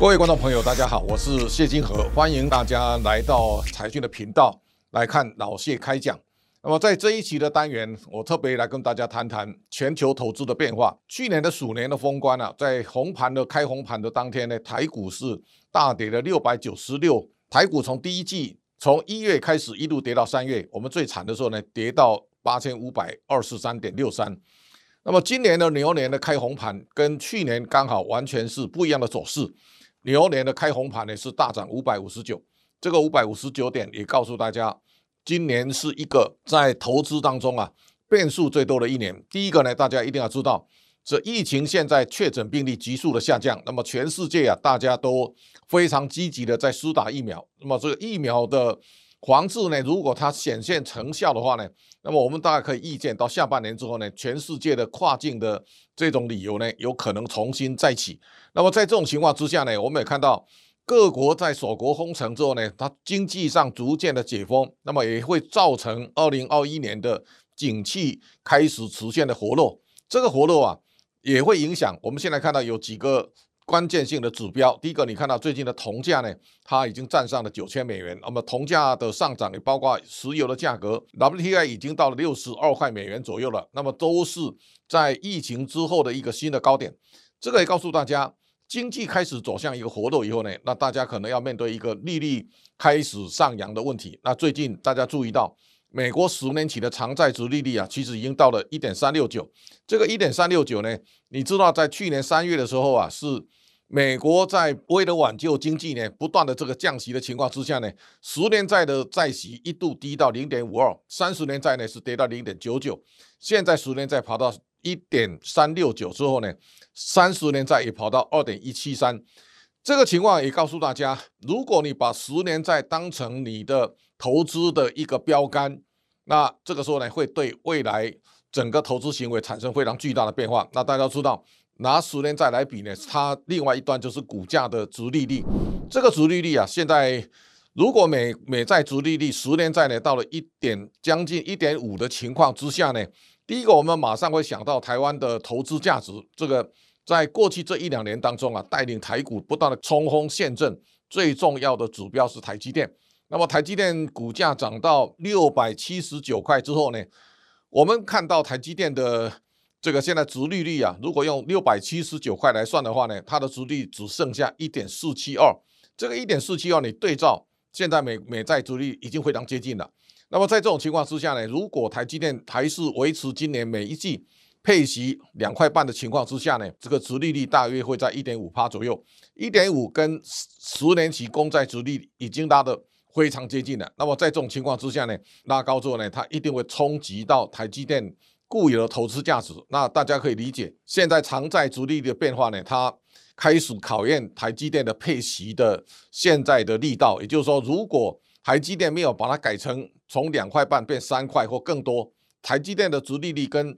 各位观众朋友，大家好，我是谢金河，欢迎大家来到财讯的频道来看老谢开讲。那么在这一期的单元，我特别来跟大家谈谈全球投资的变化。去年的鼠年的封关啊，在红盘的开红盘的当天呢，台股是大跌了六百九十六，台股从第一季从一月开始一路跌到三月，我们最惨的时候呢，跌到八千五百二十三点六三。那么今年的牛年的开红盘跟去年刚好完全是不一样的走势。牛年的开红盘呢是大涨五百五十九，这个五百五十九点也告诉大家，今年是一个在投资当中啊变数最多的一年。第一个呢，大家一定要知道，这疫情现在确诊病例急速的下降，那么全世界啊大家都非常积极的在施打疫苗，那么这个疫苗的。防治呢，如果它显现成效的话呢，那么我们大概可以预见到下半年之后呢，全世界的跨境的这种旅游呢，有可能重新再起。那么在这种情况之下呢，我们也看到各国在锁国封城之后呢，它经济上逐渐的解封，那么也会造成二零二一年的景气开始出现的活络。这个活络啊，也会影响我们现在看到有几个。关键性的指标，第一个，你看到最近的铜价呢，它已经站上了九千美元。那么铜价的上涨也包括石油的价格，WTI 已经到了六十二块美元左右了。那么都是在疫情之后的一个新的高点。这个也告诉大家，经济开始走向一个活动以后呢，那大家可能要面对一个利率开始上扬的问题。那最近大家注意到，美国十年期的长债值利率啊，其实已经到了一点三六九。这个一点三六九呢，你知道在去年三月的时候啊，是美国在为了挽救经济呢，不断的这个降息的情况之下呢，十年债的债息一度低到零点五二，三十年债呢是跌到零点九九，现在十年债跑到一点三六九之后呢，三十年债也跑到二点一七三，这个情况也告诉大家，如果你把十年债当成你的投资的一个标杆，那这个时候呢，会对未来整个投资行为产生非常巨大的变化。那大家知道。拿十年债来比呢，它另外一端就是股价的殖利率。这个殖利率啊，现在如果美美债殖利率十年债呢到了一点将近一点五的情况之下呢，第一个我们马上会想到台湾的投资价值。这个在过去这一两年当中啊，带领台股不断的冲锋陷阵，最重要的指标是台积电。那么台积电股价涨到六百七十九块之后呢，我们看到台积电的。这个现在殖利率啊，如果用六百七十九块来算的话呢，它的殖率只剩下一点四七二。这个一点四七二，你对照现在美美债殖率已经非常接近了。那么在这种情况之下呢，如果台积电还是维持今年每一季配息两块半的情况之下呢，这个殖利率大约会在一点五趴左右。一点五跟十年期公债殖利率已经拉得非常接近了。那么在这种情况之下呢，拉高之后呢，它一定会冲击到台积电。固有的投资价值，那大家可以理解，现在偿债逐利的变化呢，它开始考验台积电的配息的现在的力道。也就是说，如果台积电没有把它改成从两块半变三块或更多。台积电的殖利率跟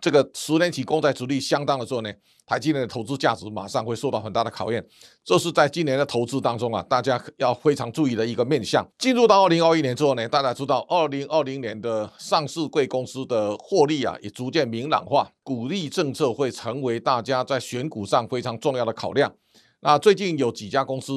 这个十年期公债殖利率相当的时候呢，台积电的投资价值马上会受到很大的考验。这是在今年的投资当中啊，大家要非常注意的一个面向。进入到二零二一年之后呢，大家知道二零二零年的上市贵公司的获利啊，也逐渐明朗化，股利政策会成为大家在选股上非常重要的考量。那最近有几家公司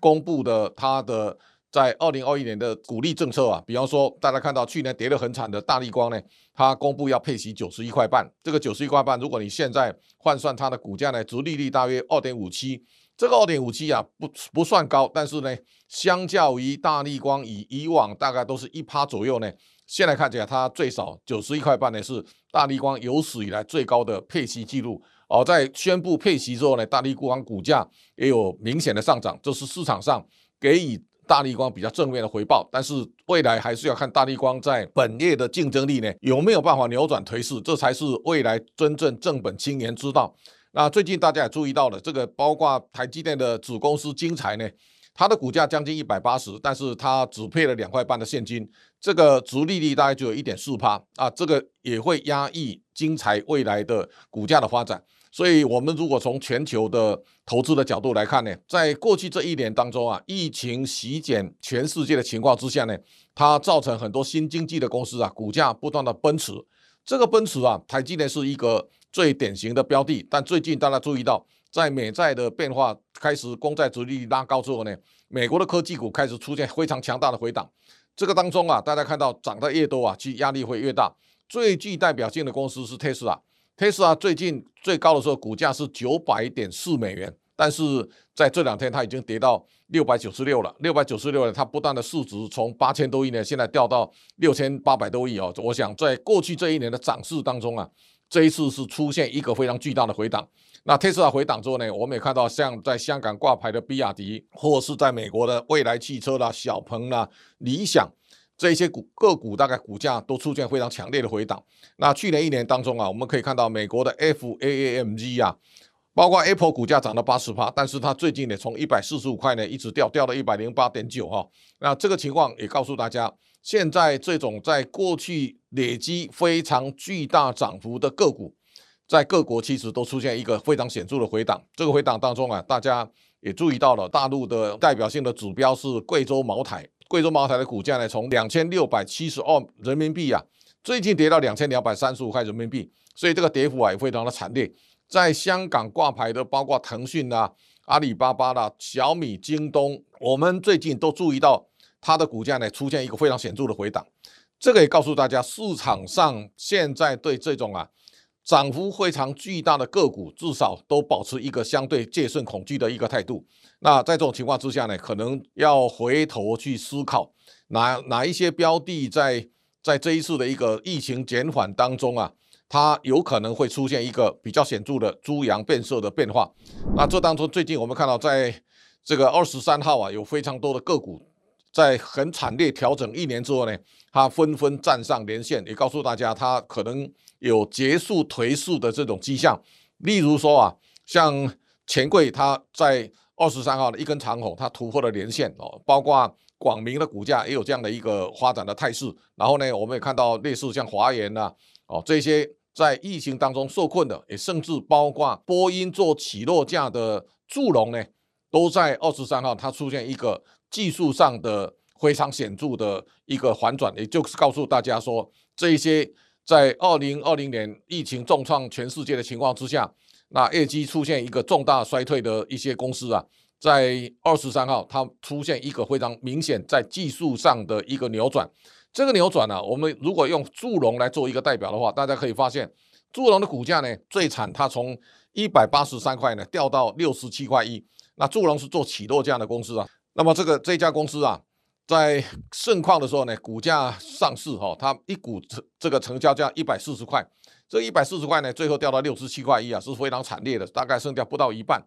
公布的它的。在二零二一年的股利政策啊，比方说大家看到去年跌得很惨的大立光呢，它公布要配息九十一块半。这个九十一块半，如果你现在换算它的股价呢，殖利率大约二点五七。这个二点五七啊，不不算高，但是呢，相较于大立光以以往大概都是一趴左右呢，现在看起来它最少九十一块半呢，是大立光有史以来最高的配息记录。而在宣布配息之后呢，大立光股价也有明显的上涨，这是市场上给予。大力光比较正面的回报，但是未来还是要看大力光在本业的竞争力呢，有没有办法扭转颓势，这才是未来真正正本清源之道。那最近大家也注意到了，这个包括台积电的子公司精材呢，它的股价将近一百八十，但是它只配了两块半的现金，这个殖利率大概就有一点四趴啊，这个也会压抑精材未来的股价的发展。所以，我们如果从全球的投资的角度来看呢，在过去这一年当中啊，疫情席卷全世界的情况之下呢，它造成很多新经济的公司啊，股价不断的奔驰。这个奔驰啊，台积电是一个最典型的标的。但最近大家注意到，在美债的变化开始，公债殖利率拉高之后呢，美国的科技股开始出现非常强大的回档。这个当中啊，大家看到涨得越多啊，其压力会越大。最具代表性的公司是特斯拉，特斯拉最近最高的时候股价是九百点四美元，但是在这两天它已经跌到六百九十六了。六百九十六呢，它不断的市值从八千多亿呢，现在掉到六千八百多亿哦。我想在过去这一年的涨势当中啊，这一次是出现一个非常巨大的回档。那特斯拉回档之后呢，我们也看到像在香港挂牌的比亚迪，或是在美国的蔚来汽车啦、小鹏啦、理想。这一些股个股大概股价都出现非常强烈的回档。那去年一年当中啊，我们可以看到美国的 FAAMG 啊，包括 Apple 股价涨了八十趴，但是它最近呢从一百四十五块呢一直掉掉到一百零八点九哈。那这个情况也告诉大家，现在这种在过去累积非常巨大涨幅的个股，在各国其实都出现一个非常显著的回档。这个回档当中啊，大家也注意到了，大陆的代表性的指标是贵州茅台。贵州茅台的股价呢，从两千六百七十二人民币啊，最近跌到两千两百三十五块人民币，所以这个跌幅啊也非常的惨烈。在香港挂牌的，包括腾讯啊、阿里巴巴啦、小米、京东，我们最近都注意到它的股价呢出现一个非常显著的回档。这个也告诉大家，市场上现在对这种啊。涨幅非常巨大的个股，至少都保持一个相对戒慎恐惧的一个态度。那在这种情况之下呢，可能要回头去思考哪哪一些标的在在这一次的一个疫情减缓当中啊，它有可能会出现一个比较显著的猪羊变色的变化。那这当中，最近我们看到，在这个二十三号啊，有非常多的个股在很惨烈调整一年之后呢，它纷纷站上连线，也告诉大家它可能。有结束颓势的这种迹象，例如说啊，像钱柜，它在二十三号的一根长红，它突破了连线哦，包括广明的股价也有这样的一个发展的态势。然后呢，我们也看到类似像华研呐，哦这些在疫情当中受困的，也甚至包括波音做起落架的祝融呢，都在二十三号它出现一个技术上的非常显著的一个反转，也就是告诉大家说这一些。在二零二零年疫情重创全世界的情况之下，那业绩出现一个重大衰退的一些公司啊，在二十三号它出现一个非常明显在技术上的一个扭转。这个扭转呢、我们如果用祝融来做一个代表的话，大家可以发现，祝融的股价呢最惨，它从一百八十三块呢掉到六十七块一。那祝融是做起落架的公司啊，那么这个这家公司啊。在盛况的时候呢，股价上市哈，它一股成这个成交价一百四十块，这一百四十块呢，最后掉到六十七块一啊，是非常惨烈的，大概剩掉不到一半。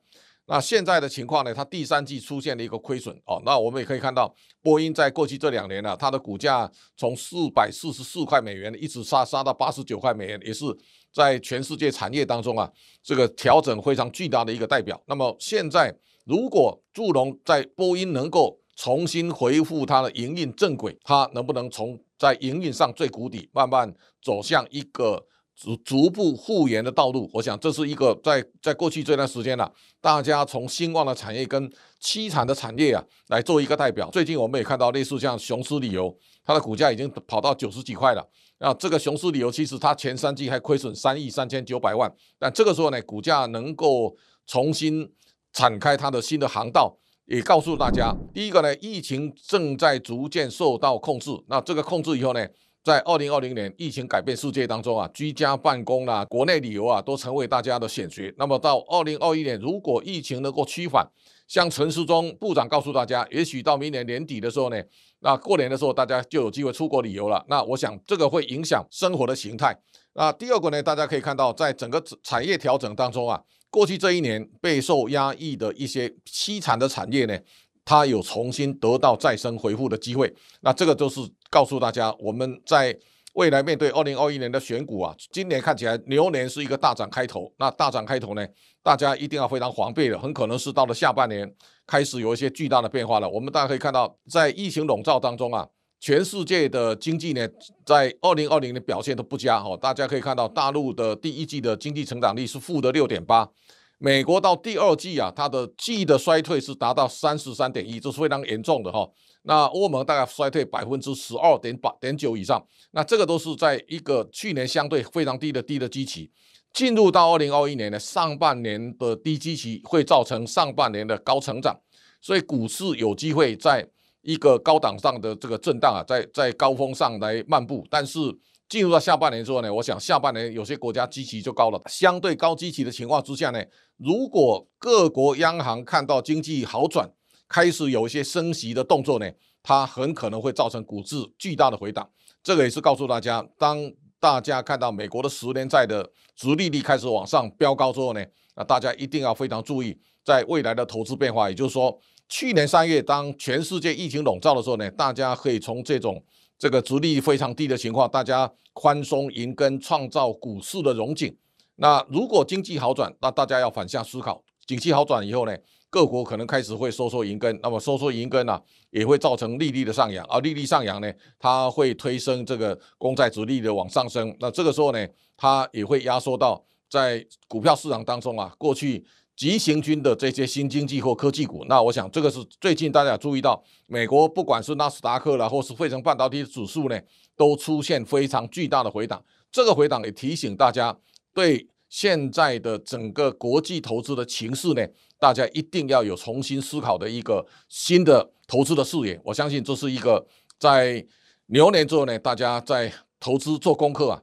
那现在的情况呢，它第三季出现了一个亏损哦。那我们也可以看到，波音在过去这两年呢、它的股价从四百四十四块美元一直杀杀到八十九块美元，也是在全世界产业当中啊，这个调整非常巨大的一个代表。那么现在，如果祝融在波音能够重新恢复它的营运正轨，它能不能从在营运上最谷底，慢慢走向一个逐逐步复原的道路？我想这是一个在在过去这段时间呢、啊，大家从兴旺的产业跟凄惨的产业啊来做一个代表。最近我们也看到类似像雄狮旅游，它的股价已经跑到九十几块了。那这个雄狮旅游其实它前三季还亏损三亿三千九百万，但这个时候呢，股价能够重新敞开它的新的航道。也告诉大家，第一个呢，疫情正在逐渐受到控制。那这个控制以后呢，在二零二零年疫情改变世界当中啊，居家办公啦、国内旅游啊，都成为大家的选学。那么到二零二一年，如果疫情能够趋缓，像陈时中部长告诉大家，也许到明年年底的时候呢，那过年的时候大家就有机会出国旅游了。那我想这个会影响生活的形态。那第二个呢，大家可以看到，在整个产业调整当中啊。过去这一年备受压抑的一些凄惨的产业呢，它有重新得到再生恢复的机会。那这个就是告诉大家，我们在未来面对二零二一年的选股啊，今年看起来牛年是一个大涨开头。那大涨开头呢，大家一定要非常防备的，很可能是到了下半年开始有一些巨大的变化了。我们大家可以看到，在疫情笼罩当中啊。全世界的经济呢，在二零二零年表现都不佳哈，大家可以看到，大陆的第一季的经济成长率是负的六点八，美国到第二季啊，它的季的衰退是达到三十三点一，这是非常严重的哈。那欧盟大概衰退百分之十二点八点九以上，那这个都是在一个去年相对非常低的低的基期。进入到二零二一年的上半年的低基期，会造成上半年的高成长，所以股市有机会在一个高档上的这个震荡啊，在在高峰上来漫步。但是进入到下半年之后呢，我想下半年有些国家基期就高了，相对高基期的情况之下呢，如果各国央行看到经济好转，开始有一些升息的动作呢，它很可能会造成股市巨大的回档。这个也是告诉大家，当大家看到美国的十年债的殖利率开始往上飙高之后呢，那大家一定要非常注意，在未来的投资变化。也就是说，去年三月当全世界疫情笼罩的时候呢，大家可以从这种这个殖利率非常低的情况，大家宽松银根，创造股市的荣景。那如果经济好转，那大家要反向思考，景气好转以后呢，各国可能开始会收缩银根，那么收缩银根呢，也会造成利率的上扬，而利率上扬呢，它会推升这个公债殖利率的往上升，那这个时候呢，它也会压缩到在股票市场当中啊，过去急行军的这些新经济或科技股。那我想这个是最近大家注意到，美国不管是纳斯达克啦，或是费城半导体指数呢，都出现非常巨大的回档。这个回档也提醒大家，对现在的整个国际投资的情势呢。大家一定要有重新思考的一个新的投资的视野，我相信这是一个在牛年之后呢，大家在投资做功课啊，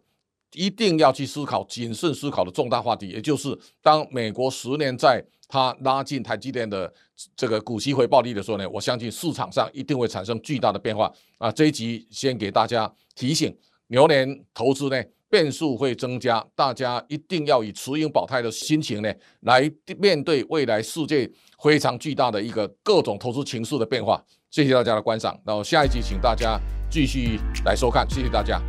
一定要去思考、谨慎思考的重大话题，也就是当美国十年在它拉近台积电的这个股息回报率的时候呢，我相信市场上一定会产生巨大的变化啊。这一集先给大家提醒，牛年投资呢。变数会增加，大家一定要以持盈保泰的心情呢，来面对未来世界非常巨大的一个各种投资情绪的变化。谢谢大家的观赏，那下一集请大家继续来收看，谢谢大家。